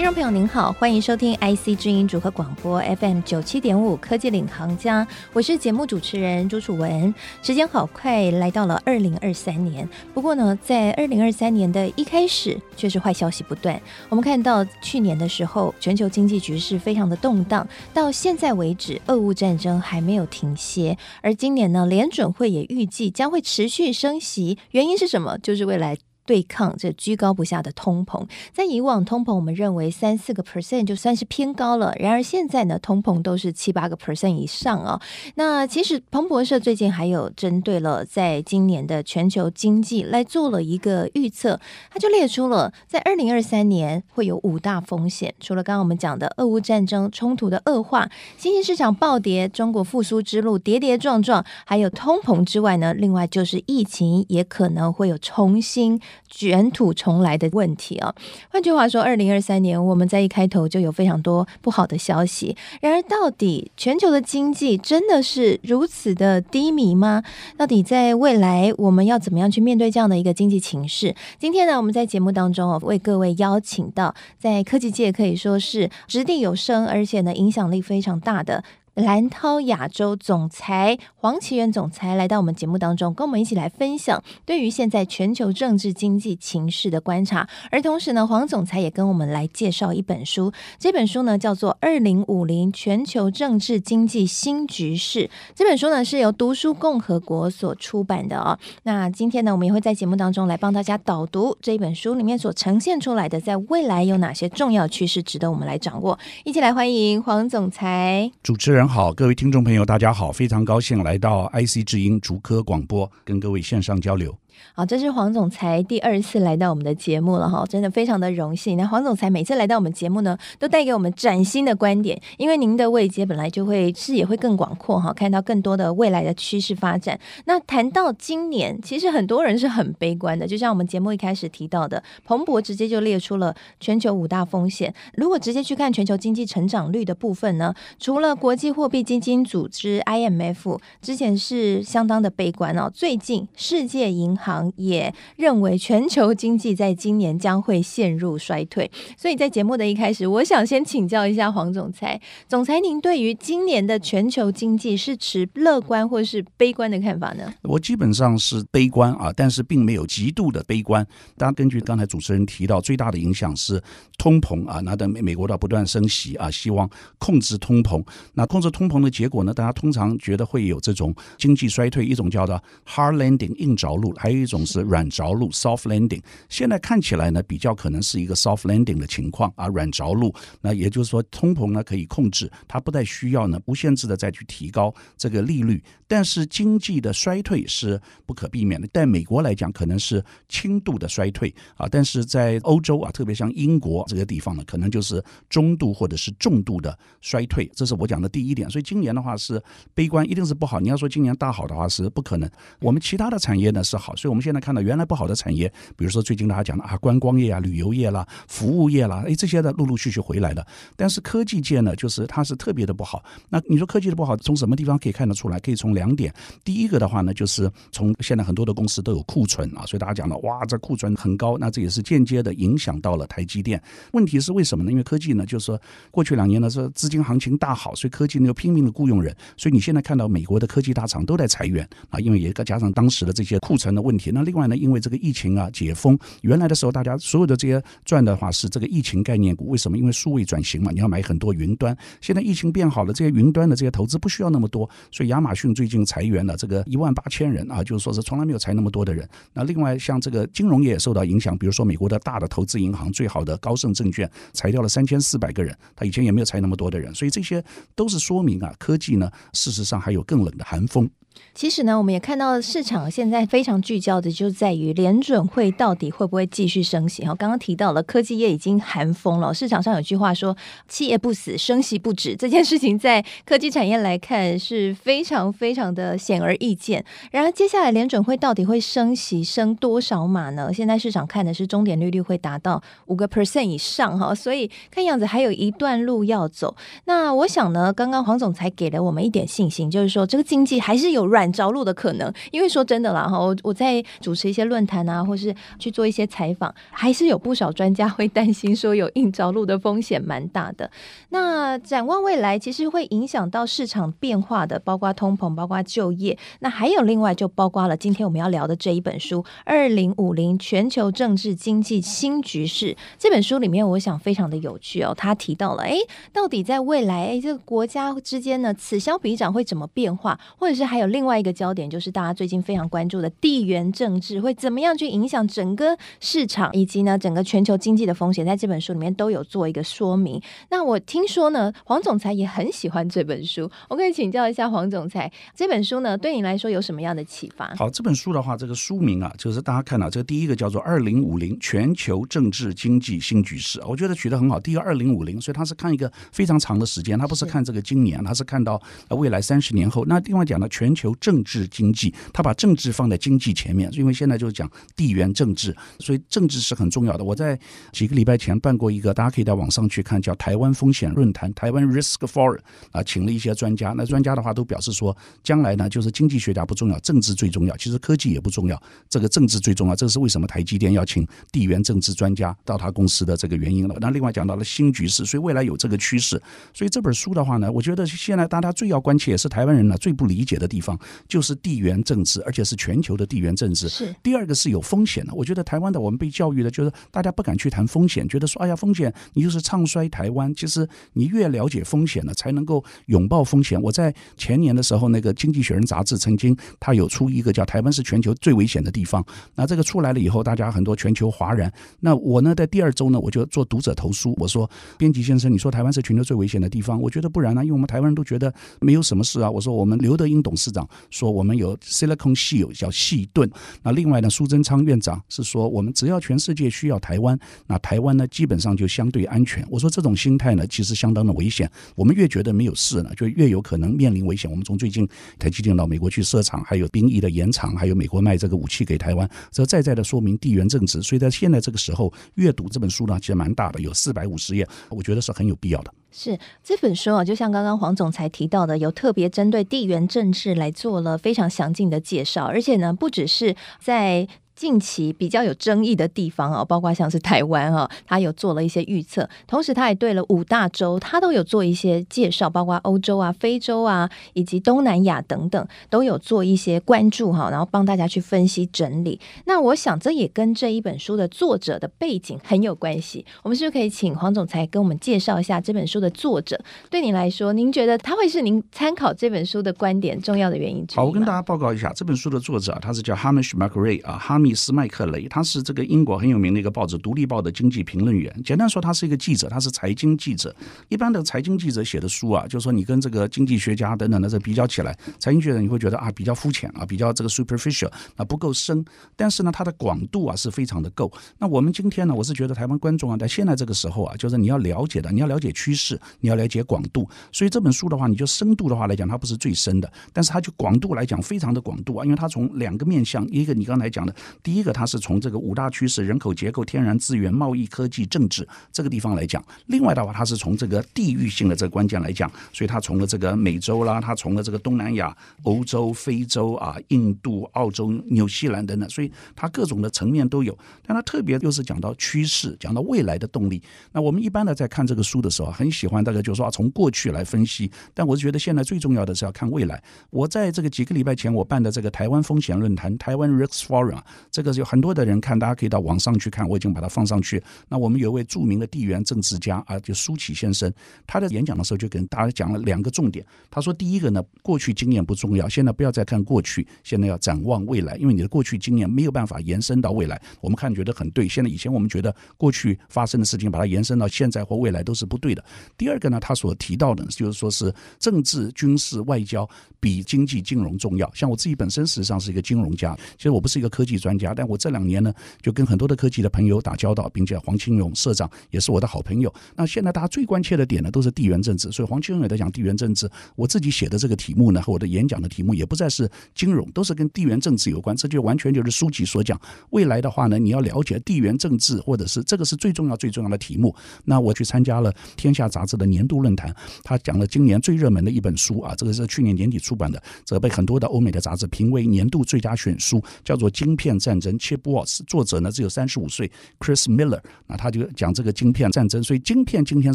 听众朋友您好，欢迎收听 IC 之音组合广播 FM 九七点五科技领航家，我是节目主持人朱楚文。时间好快，来到了二零二三年。不过呢，在二零二三年的一开始，却是坏消息不断。我们看到去年的时候，全球经济局势非常的动荡，到现在为止，俄乌战争还没有停歇。而今年呢，联准会也预计将会持续升息，原因是什么？就是未来。对抗这居高不下的通膨，在以往通膨我们认为三四个 percent 就算是偏高了，然而现在呢，通膨都是七八个 percent 以上哦。那其实彭博社最近还有针对了在今年的全球经济来做了一个预测，他就列出了在二零二三年会有五大风险，除了刚刚我们讲的俄乌战争冲突的恶化、新兴市场暴跌、中国复苏之路跌跌撞撞，还有通膨之外呢，另外就是疫情也可能会有重新。卷土重来的问题啊，换句话说，二零二三年我们在一开头就有非常多不好的消息。然而，到底全球的经济真的是如此的低迷吗？到底在未来我们要怎么样去面对这样的一个经济情势？今天呢，我们在节目当中哦，为各位邀请到在科技界可以说是掷地有声，而且呢影响力非常大的。蓝涛亚洲总裁黄奇源总裁来到我们节目当中，跟我们一起来分享对于现在全球政治经济情势的观察。而同时呢，黄总裁也跟我们来介绍一本书，这本书呢叫做《二零五零全球政治经济新局势》。这本书呢是由读书共和国所出版的哦。那今天呢，我们也会在节目当中来帮大家导读这一本书里面所呈现出来的，在未来有哪些重要趋势值得我们来掌握。一起来欢迎黄总裁，主持人。好，各位听众朋友，大家好，非常高兴来到 IC 智音竹科广播，跟各位线上交流。好，这是黄总裁第二次来到我们的节目了哈，真的非常的荣幸。那黄总裁每次来到我们节目呢，都带给我们崭新的观点，因为您的位阶本来就会视野会更广阔哈，看到更多的未来的趋势发展。那谈到今年，其实很多人是很悲观的，就像我们节目一开始提到的，彭博直接就列出了全球五大风险。如果直接去看全球经济成长率的部分呢，除了国际货币基金组织 IMF 之前是相当的悲观哦，最近世界银。行也认为全球经济在今年将会陷入衰退，所以在节目的一开始，我想先请教一下黄总裁，总裁您对于今年的全球经济是持乐观或是悲观的看法呢？我基本上是悲观啊，但是并没有极度的悲观。大家根据刚才主持人提到，最大的影响是通膨啊，那等美美国的不断升息啊，希望控制通膨。那控制通膨的结果呢？大家通常觉得会有这种经济衰退，一种叫做 hard landing 硬着陆，还还有一种。是软着陆 （soft landing），现在看起来呢，比较可能是一个 soft landing 的情况啊，软着陆。那也就是说，通膨呢可以控制，它不再需要呢无限制的再去提高这个利率。但是经济的衰退是不可避免的，在美国来讲可能是轻度的衰退啊，但是在欧洲啊，特别像英国这个地方呢，可能就是中度或者是重度的衰退。这是我讲的第一点。所以今年的话是悲观，一定是不好。你要说今年大好的话是不可能。我们其他的产业呢是好，所以我们。现在看到原来不好的产业，比如说最近大家讲的啊，观光业啊、旅游业啦、服务业啦，哎，这些的陆陆续续回来了。但是科技界呢，就是它是特别的不好。那你说科技的不好，从什么地方可以看得出来？可以从两点。第一个的话呢，就是从现在很多的公司都有库存啊，所以大家讲了，哇，这库存很高，那这也是间接的影响到了台积电。问题是为什么呢？因为科技呢，就是说过去两年呢是资金行情大好，所以科技呢又拼命的雇佣人，所以你现在看到美国的科技大厂都在裁员啊，因为也加上当时的这些库存的问题。那另外呢，因为这个疫情啊解封，原来的时候大家所有的这些赚的话是这个疫情概念股，为什么？因为数位转型嘛，你要买很多云端。现在疫情变好了，这些云端的这些投资不需要那么多，所以亚马逊最近裁员了这个一万八千人啊，就是说是从来没有裁那么多的人。那另外像这个金融业也受到影响，比如说美国的大的投资银行最好的高盛证券裁掉了三千四百个人，他以前也没有裁那么多的人，所以这些都是说明啊，科技呢事实上还有更冷的寒风。其实呢，我们也看到市场现在非常聚焦的，就在于联准会到底会不会继续升息。哈，刚刚提到了科技业已经寒风了，市场上有句话说“企业不死，升息不止”，这件事情在科技产业来看是非常非常的显而易见。然而，接下来联准会到底会升息升多少码呢？现在市场看的是终点利率会达到五个 percent 以上，哈，所以看样子还有一段路要走。那我想呢，刚刚黄总裁给了我们一点信心，就是说这个经济还是有有软着陆的可能，因为说真的啦哈，我我在主持一些论坛啊，或是去做一些采访，还是有不少专家会担心说有硬着陆的风险蛮大的。那展望未来，其实会影响到市场变化的，包括通膨，包括就业，那还有另外就包括了今天我们要聊的这一本书《二零五零全球政治经济新局势》这本书里面，我想非常的有趣哦。他提到了，哎，到底在未来，哎，这个国家之间呢，此消彼长会怎么变化，或者是还有另外一个。焦点就是大家最近非常关注的地缘政治会怎么样去影响整个市场，以及呢整个全球经济的风险，在这本书里面都有做一个说明。那我听说呢，黄总裁也很喜欢这本书，我可以请教一下黄总裁，这本书呢对你来说有什么样的启发？好，这本书的话，这个书名啊，就是大家看到这个第一个叫做《二零五零全球政治经济新局势》，我觉得取得很好。第一个二零五零，所以他是看一个非常长的时间，他不是看这个今年，他是看到未来三十年后。那另外讲到全球求政治经济，他把政治放在经济前面，因为现在就是讲地缘政治，所以政治是很重要的。我在几个礼拜前办过一个，大家可以到网上去看，叫台湾风险论坛（台湾 Risk Forum） 啊，请了一些专家。那专家的话都表示说，将来呢，就是经济学家不重要，政治最重要。其实科技也不重要，这个政治最重要。这是为什么台积电要请地缘政治专家到他公司的这个原因了。那另外讲到了新局势，所以未来有这个趋势。所以这本书的话呢，我觉得现在大家最要关切，也是台湾人呢最不理解的地方。就是地缘政治，而且是全球的地缘政治。是第二个是有风险的。我觉得台湾的我们被教育的，就是大家不敢去谈风险，觉得说，哎呀，风险你就是唱衰台湾。其实你越了解风险呢，才能够拥抱风险。我在前年的时候，那个《经济学人》杂志曾经他有出一个叫“台湾是全球最危险的地方”。那这个出来了以后，大家很多全球哗然。那我呢，在第二周呢，我就做读者投书，我说：“编辑先生，你说台湾是全球最危险的地方，我觉得不然呢，因为我们台湾人都觉得没有什么事啊。”我说：“我们刘德英董事长。”说我们有 Silicon s h i e l 叫矽盾，那另外呢，苏贞昌院长是说，我们只要全世界需要台湾，那台湾呢基本上就相对安全。我说这种心态呢，其实相当的危险。我们越觉得没有事呢，就越有可能面临危险。我们从最近台积电到美国去设厂，还有兵役的延长，还有美国卖这个武器给台湾，这再再的说明地缘政治。所以在现在这个时候阅读这本书呢，其实蛮大的，有四百五十页，我觉得是很有必要的。是这本书啊，就像刚刚黄总裁提到的，有特别针对地缘政治来做了非常详尽的介绍，而且呢，不只是在。近期比较有争议的地方啊，包括像是台湾啊，他有做了一些预测，同时他也对了五大洲，他都有做一些介绍，包括欧洲啊、非洲啊以及东南亚等等，都有做一些关注哈，然后帮大家去分析整理。那我想这也跟这一本书的作者的背景很有关系。我们是不是可以请黄总裁跟我们介绍一下这本书的作者？对你来说，您觉得他会是您参考这本书的观点重要的原因之一？好，我跟大家报告一下，这本书的作者啊他是叫 Hamish McRae 啊，哈密。斯麦克雷，他是这个英国很有名的一个报纸《独立报》的经济评论员。简单说，他是一个记者，他是财经记者。一般的财经记者写的书啊，就是说你跟这个经济学家等等的这比较起来，财经学者你会觉得啊比较肤浅啊，比较这个 superficial 啊不够深。但是呢，它的广度啊是非常的够。那我们今天呢，我是觉得台湾观众啊，在现在这个时候啊，就是你要了解的，你要了解趋势，你要了解广度。所以这本书的话，你就深度的话来讲，它不是最深的，但是它就广度来讲非常的广度啊，因为它从两个面向，一个你刚才讲的。第一个，它是从这个五大趋势：人口结构、天然资源、贸易、科技、政治这个地方来讲；另外的话，它是从这个地域性的这个关键来讲。所以它从了这个美洲啦，它从了这个东南亚、欧洲、非洲啊、印度、澳洲、纽西兰等等。所以它各种的层面都有。但它特别又是讲到趋势，讲到未来的动力。那我们一般的在看这个书的时候，很喜欢大家就说啊，从过去来分析。但我是觉得现在最重要的是要看未来。我在这个几个礼拜前，我办的这个台湾风险论坛（台湾 Risk Forum） 啊，这个有很多的人看，大家可以到网上去看，我已经把它放上去。那我们有一位著名的地缘政治家啊，就苏启先生，他的演讲的时候就跟大家讲了两个重点。他说，第一个呢，过去经验不重要，现在不要再看过去，现在要展望未来，因为你的过去经验没有办法延伸到未来。我们看觉得很对，现在以前我们觉得过去发生的事情，把它延伸到现在或未来都是不对的。第二个呢，他所提到的就是说是政治、军事、外交比经济、金融重要。像我自己本身实际上是一个金融家，其实我不是一个科技专家，但我这两年呢，就跟很多的科技的朋友打交道，并且黄清勇社长也是我的好朋友。那现在大家最关切的点呢，都是地缘政治，所以黄清勇也在讲地缘政治。我自己写的这个题目呢，和我的演讲的题目也不再是金融，都是跟地缘政治有关。这就完全就是书籍所讲，未来的话呢，你要了解地缘政治，或者是这个是最重要最重要的题目。那我去参加了《天下》杂志的年度论坛，他讲了今年最热门的一本书啊，这个是去年年底出版的，这个被很多的欧美的杂志评为年度最佳选书，叫做《晶片战争》（Chip Wars）。作者呢只有三十五岁，Chris Miller。那他就讲这个晶片战争。所以晶片今天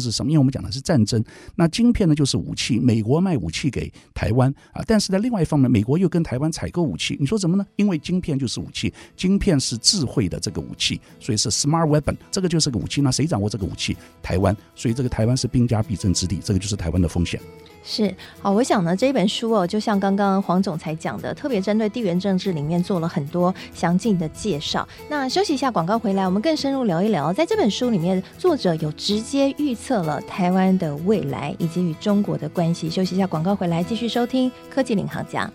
是什么？因为我们讲的是战争，那晶片呢就是武器。美国卖武器给台湾啊，但是在另外一方面，美国又跟台湾采购武器。你说怎么呢？因为晶片就是武器，晶片是智慧的这个武器，所以是 smart weapon，这个就是个武器。那谁掌握这个武器？台湾。所以这个台湾是兵家必争之地，这个就是台湾的风险。是好，我想呢，这本书哦，就像刚刚黄总裁讲的，特别针对地缘政治里面做了很多详尽的介绍。那休息一下，广告回来，我们更深入聊一聊，在这本书里面，作者有直接预测了台湾的未来以及与中国的关系。休息一下，广告回来，继续收听科技领航家。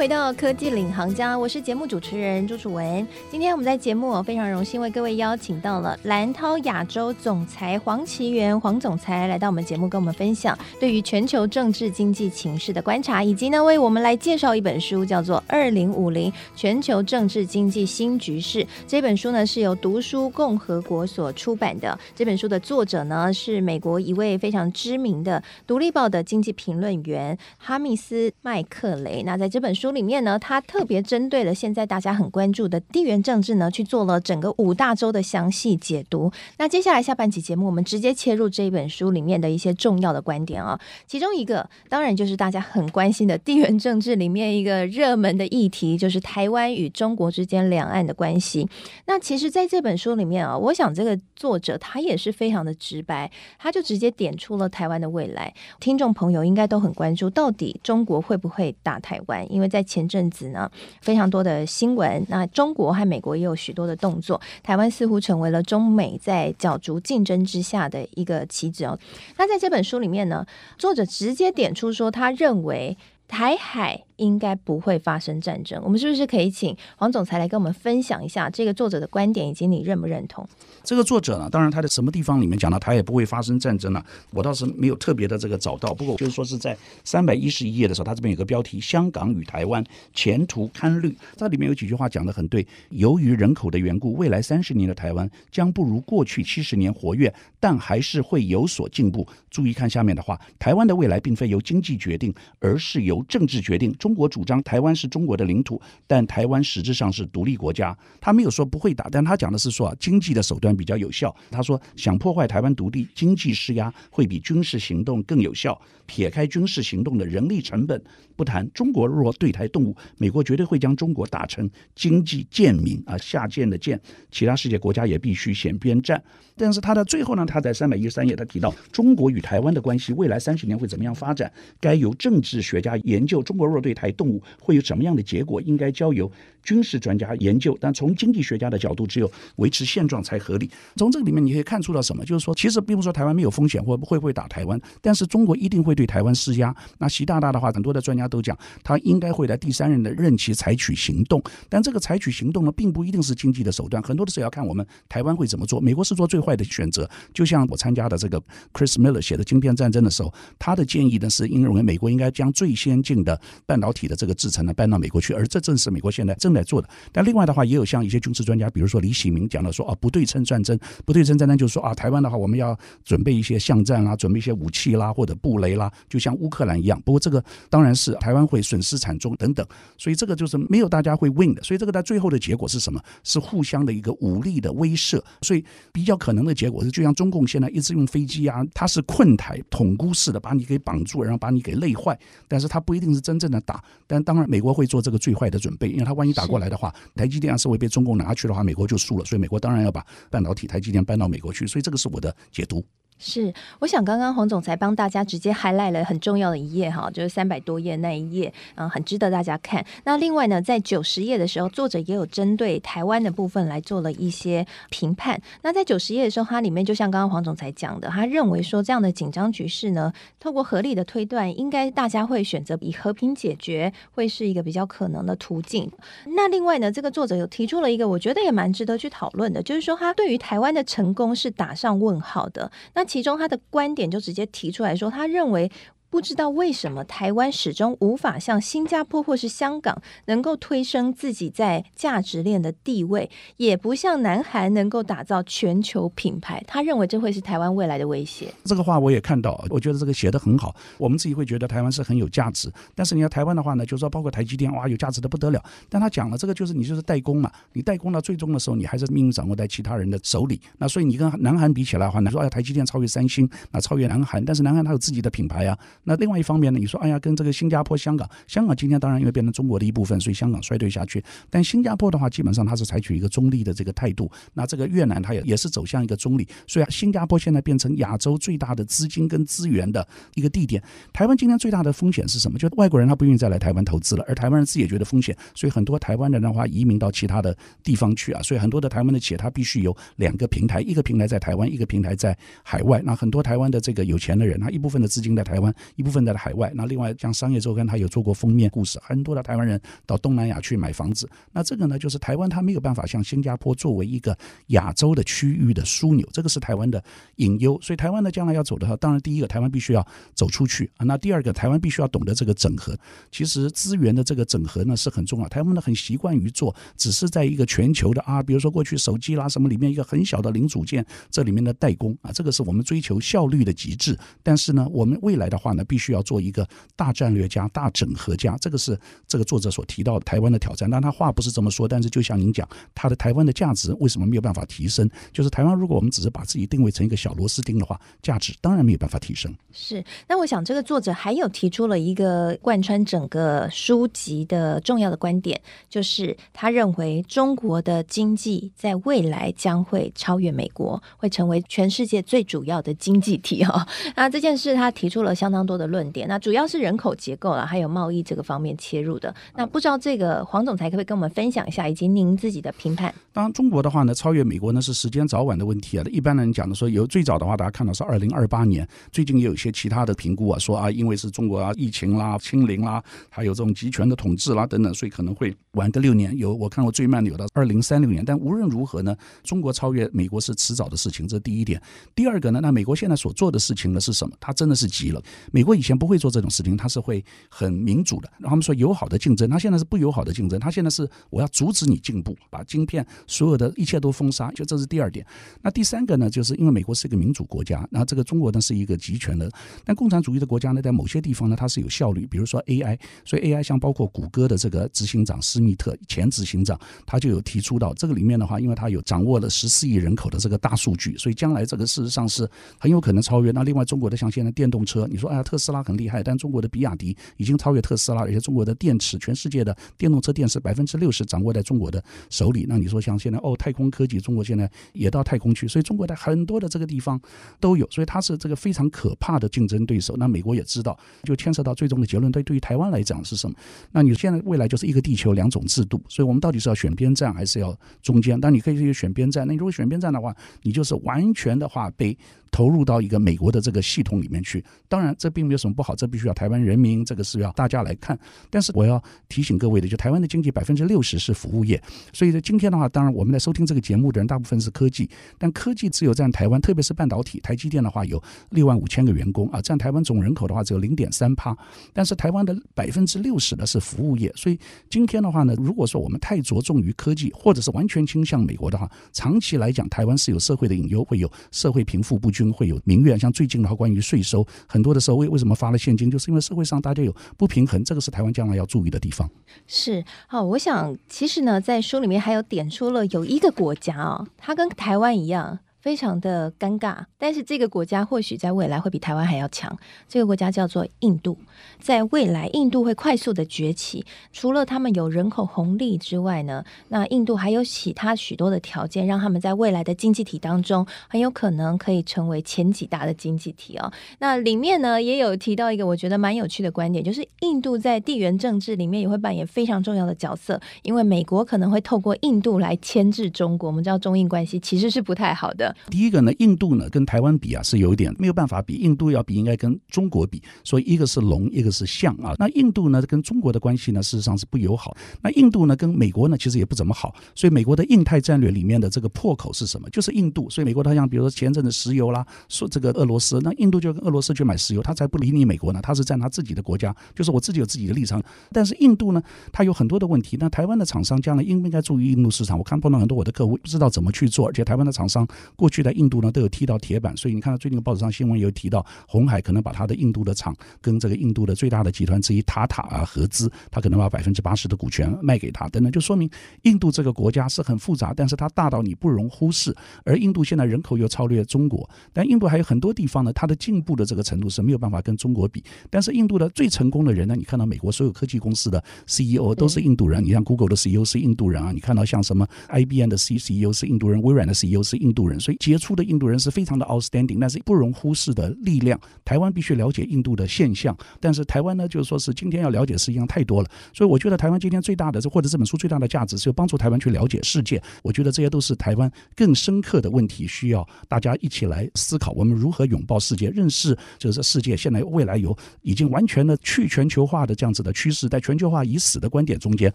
回到科技领航家，我是节目主持人朱楚文。今天我们在节目非常荣幸为各位邀请到了兰涛亚洲总裁黄奇源黄总裁来到我们节目，跟我们分享对于全球政治经济情势的观察，以及呢为我们来介绍一本书，叫做《二零五零全球政治经济新局势》。这本书呢是由读书共和国所出版的。这本书的作者呢是美国一位非常知名的《独立报》的经济评论员哈密斯麦克雷。那在这本书。里面呢，他特别针对了现在大家很关注的地缘政治呢，去做了整个五大洲的详细解读。那接下来下半期节目，我们直接切入这一本书里面的一些重要的观点啊。其中一个当然就是大家很关心的地缘政治里面一个热门的议题，就是台湾与中国之间两岸的关系。那其实在这本书里面啊，我想这个作者他也是非常的直白，他就直接点出了台湾的未来。听众朋友应该都很关注，到底中国会不会打台湾？因为在前阵子呢，非常多的新闻，那中国和美国也有许多的动作，台湾似乎成为了中美在角逐竞争之下的一个棋子哦。那在这本书里面呢，作者直接点出说，他认为台海。应该不会发生战争。我们是不是可以请黄总裁来跟我们分享一下这个作者的观点，以及你认不认同？这个作者呢，当然他在什么地方里面讲到他也不会发生战争呢？我倒是没有特别的这个找到。不过就是说是在三百一十一页的时候，他这边有个标题：香港与台湾前途堪虑。这里面有几句话讲得很对。由于人口的缘故，未来三十年的台湾将不如过去七十年活跃，但还是会有所进步。注意看下面的话：台湾的未来并非由经济决定，而是由政治决定。中中国主张台湾是中国的领土，但台湾实质上是独立国家。他没有说不会打，但他讲的是说啊，经济的手段比较有效。他说想破坏台湾独立，经济施压会比军事行动更有效。撇开军事行动的人力成本不谈，中国若对台动武，美国绝对会将中国打成经济贱民啊，下贱的贱。其他世界国家也必须选边站。但是他的最后呢，他在三百一十三页，他提到中国与台湾的关系未来三十年会怎么样发展，该由政治学家研究。中国若对台动武，会有什么样的结果，应该交由军事专家研究。但从经济学家的角度，只有维持现状才合理。从这个里面你可以看出到什么？就是说，其实并不是说台湾没有风险，或会不会打台湾，但是中国一定会对台湾施压。那习大大的话，很多的专家都讲，他应该会在第三任的任期采取行动。但这个采取行动呢，并不一定是经济的手段，很多的时候要看我们台湾会怎么做。美国是做最坏。的选择，就像我参加的这个 Chris Miller 写的《晶片战争》的时候，他的建议呢是，因为美国应该将最先进的半导体的这个制程呢搬到美国去，而这正是美国现在正在做的。但另外的话，也有像一些军事专家，比如说李喜明讲的说啊，不对称战争，不对称战争就是说啊，台湾的话我们要准备一些巷战啦，准备一些武器啦，或者布雷啦，就像乌克兰一样。不过这个当然是台湾会损失惨重等等，所以这个就是没有大家会 win 的。所以这个在最后的结果是什么？是互相的一个武力的威慑。所以比较可能的结果是，就像中共现在一直用飞机啊，它是困台、统孤式的把你给绑住，然后把你给累坏，但是它不一定是真正的打。但当然，美国会做这个最坏的准备，因为他万一打过来的话，台积电要是会被中共拿去的话，美国就输了。所以美国当然要把半导体台积电搬到美国去。所以这个是我的解读。是，我想刚刚黄总裁帮大家直接 highlight 了很重要的一页哈，就是三百多页那一页，嗯，很值得大家看。那另外呢，在九十页的时候，作者也有针对台湾的部分来做了一些评判。那在九十页的时候，它里面就像刚刚黄总裁讲的，他认为说这样的紧张局势呢，透过合理的推断，应该大家会选择以和平解决，会是一个比较可能的途径。那另外呢，这个作者有提出了一个我觉得也蛮值得去讨论的，就是说他对于台湾的成功是打上问号的。那其中他的观点就直接提出来说，他认为。不知道为什么台湾始终无法像新加坡或是香港能够推升自己在价值链的地位，也不像南韩能够打造全球品牌。他认为这会是台湾未来的威胁。这个话我也看到，我觉得这个写得很好。我们自己会觉得台湾是很有价值，但是你要台湾的话呢，就是说包括台积电哇，有价值的不得了。但他讲了这个就是你就是代工嘛，你代工到最终的时候，你还是命运掌握在其他人的手里。那所以你跟南韩比起来的话，你说哎台积电超越三星，那超越南韩，但是南韩它有自己的品牌啊。那另外一方面呢，你说，哎呀，跟这个新加坡、香港，香港今天当然因为变成中国的一部分，所以香港衰退下去。但新加坡的话，基本上它是采取一个中立的这个态度。那这个越南，它也也是走向一个中立。所以新加坡现在变成亚洲最大的资金跟资源的一个地点。台湾今天最大的风险是什么？就是外国人他不愿意再来台湾投资了，而台湾人自己也觉得风险，所以很多台湾人的话移民到其他的地方去啊。所以很多的台湾的企业，它必须有两个平台，一个平台在台湾，一个平台在海外。那很多台湾的这个有钱的人，他一部分的资金在台湾，一部分在海外。那另外，像商业周刊，他有做过封面故事，很多的台湾人到东南亚去买房子。那这个呢，就是台湾它没有办法像新加坡作为一个亚洲的区域的枢纽，这个是台湾的隐忧。所以台湾呢，将来要走的话，当然第一个，台湾必须要走出去啊。那第二个，台湾必须要懂得这个整合。其实资源的这个整合呢是很重要。台湾呢很习惯于做，只是在一个全球的啊，比如说过去手机啦什么里面一个很小的零组件，这里面的代工啊，这个是我们追求效率的极致。但是呢，我们未来的话呢，必须要做一个。大战略家、大整合家，这个是这个作者所提到的台湾的挑战。但他话不是这么说，但是就像您讲，他的台湾的价值为什么没有办法提升？就是台湾，如果我们只是把自己定位成一个小螺丝钉的话，价值当然没有办法提升。是。那我想，这个作者还有提出了一个贯穿整个书籍的重要的观点，就是他认为中国的经济在未来将会超越美国，会成为全世界最主要的经济体。哈，那这件事他提出了相当多的论点。那主要是人口结构了，还有贸易这个方面切入的。那不知道这个黄总裁可不可以跟我们分享一下，以及您自己的评判？当然，中国的话呢，超越美国呢是时间早晚的问题啊。一般人讲的说，有最早的话，大家看到是二零二八年。最近也有一些其他的评估啊，说啊，因为是中国啊疫情啦、清零啦，还有这种集权的统治啦等等，所以可能会晚个六年。有我看过最慢的有到二零三六年。但无论如何呢，中国超越美国是迟早的事情，这第一点。第二个呢，那美国现在所做的事情呢是什么？他真的是急了。美美国以前不会做这。种事情它是会很民主的，然后他们说友好的竞争，他现在是不友好的竞争，他现在是我要阻止你进步，把晶片所有的一切都封杀，就这是第二点。那第三个呢，就是因为美国是一个民主国家，那这个中国呢是一个集权的，但共产主义的国家呢，在某些地方呢，它是有效率，比如说 AI，所以 AI 像包括谷歌的这个执行长施密特前执行长，他就有提出到这个里面的话，因为他有掌握了十四亿人口的这个大数据，所以将来这个事实上是很有可能超越。那另外中国的像现在电动车，你说哎呀特斯拉很厉害。但中国的比亚迪已经超越特斯拉，而且中国的电池，全世界的电动车电池百分之六十掌握在中国的手里。那你说像现在哦，太空科技，中国现在也到太空去，所以中国在很多的这个地方都有，所以它是这个非常可怕的竞争对手。那美国也知道，就牵涉到最终的结论，对对于台湾来讲是什么？那你现在未来就是一个地球两种制度，所以我们到底是要选边站还是要中间？但你可以去选边站，那你如果选边站的话，你就是完全的话被投入到一个美国的这个系统里面去。当然，这边并没有什么不好，这必须要台湾人民，这个是要大家来看。但是我要提醒各位的，就台湾的经济百分之六十是服务业，所以在今天的话，当然我们在收听这个节目的人大部分是科技，但科技只有占台湾，特别是半导体，台积电的话有六万五千个员工啊，占台湾总人口的话只有零点三趴，但是台湾的百分之六十的是服务业，所以今天的话呢，如果说我们太着重于科技，或者是完全倾向美国的话，长期来讲，台湾是有社会的隐忧，会有社会贫富不均，会有民怨。像最近的话，关于税收，很多的时候为为什么发了现金，就是因为社会上大家有不平衡，这个是台湾将来要注意的地方。是好，我想其实呢，在书里面还有点出了有一个国家啊，它跟台湾一样。非常的尴尬，但是这个国家或许在未来会比台湾还要强。这个国家叫做印度，在未来印度会快速的崛起。除了他们有人口红利之外呢，那印度还有其他许多的条件，让他们在未来的经济体当中很有可能可以成为前几大的经济体哦。那里面呢也有提到一个我觉得蛮有趣的观点，就是印度在地缘政治里面也会扮演非常重要的角色，因为美国可能会透过印度来牵制中国。我们知道中印关系其实是不太好的。第一个呢，印度呢跟台湾比啊是有一点没有办法比，印度要比应该跟中国比，所以一个是龙，一个是象啊。那印度呢跟中国的关系呢事实上是不友好，那印度呢跟美国呢其实也不怎么好，所以美国的印太战略里面的这个破口是什么？就是印度。所以美国它像比如说前阵子石油啦，说这个俄罗斯，那印度就跟俄罗斯去买石油，他才不理你美国呢，他是站他自己的国家，就是我自己有自己的立场。但是印度呢，它有很多的问题。那台湾的厂商将来应不应该注意印度市场？我看碰到很多我的客户不知道怎么去做，而且台湾的厂商过去在印度呢都有踢到铁板，所以你看到最近的报纸上新闻有提到，红海可能把他的印度的厂跟这个印度的最大的集团之一塔塔啊合资，他可能把百分之八十的股权卖给他等等，就说明印度这个国家是很复杂，但是它大到你不容忽视。而印度现在人口又超越中国，但印度还有很多地方呢，它的进步的这个程度是没有办法跟中国比。但是印度的最成功的人呢，你看到美国所有科技公司的 CEO 都是印度人，你像 Google 的 CEO 是印度人啊，你看到像什么 IBM 的 CEO 是印度人，微软的 CEO 是印度人，所以杰出的印度人是非常的 outstanding，但是不容忽视的力量。台湾必须了解印度的现象，但是台湾呢，就是说是今天要了解事情太多了，所以我觉得台湾今天最大的，或者这本书最大的价值，是帮助台湾去了解世界。我觉得这些都是台湾更深刻的问题，需要大家一起来思考，我们如何拥抱世界，认识就是世界现在未来有已经完全的去全球化的这样子的趋势，在全球化已死的观点中间，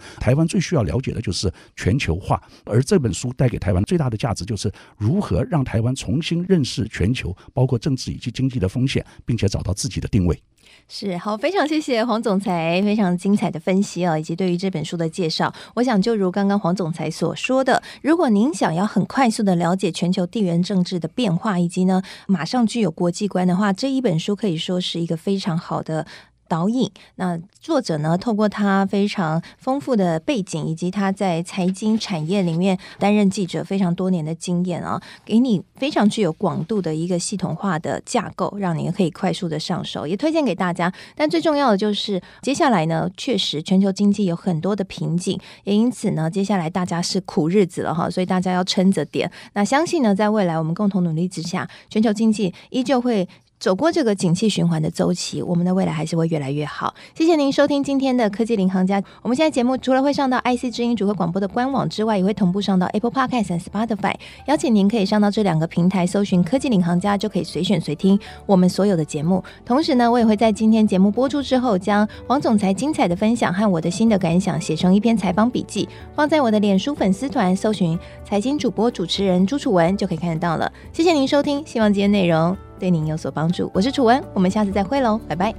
台湾最需要了解的就是全球化。而这本书带给台湾最大的价值，就是如何让台湾重新认识全球，包括政治以及经济的风险，并且找到自己的定位。是好，非常谢谢黄总裁非常精彩的分析啊，以及对于这本书的介绍。我想就如刚刚黄总裁所说的，如果您想要很快速的了解全球地缘政治的变化，以及呢马上具有国际观的话，这一本书可以说是一个非常好的。导引，那作者呢，透过他非常丰富的背景，以及他在财经产业里面担任记者非常多年的经验啊，给你非常具有广度的一个系统化的架构，让你可以快速的上手，也推荐给大家。但最重要的就是，接下来呢，确实全球经济有很多的瓶颈，也因此呢，接下来大家是苦日子了哈，所以大家要撑着点。那相信呢，在未来我们共同努力之下，全球经济依旧会。走过这个景气循环的周期，我们的未来还是会越来越好。谢谢您收听今天的科技领航家。我们现在节目除了会上到 IC 之音组合广播的官网之外，也会同步上到 Apple Podcast 和 Spotify。邀请您可以上到这两个平台搜寻“科技领航家”，就可以随选随听我们所有的节目。同时呢，我也会在今天节目播出之后，将黄总裁精彩的分享和我的新的感想写成一篇采访笔记，放在我的脸书粉丝团，搜寻“财经主播主持人朱楚文”就可以看得到了。谢谢您收听，希望今天内容。对您有所帮助，我是楚文，我们下次再会喽，拜拜。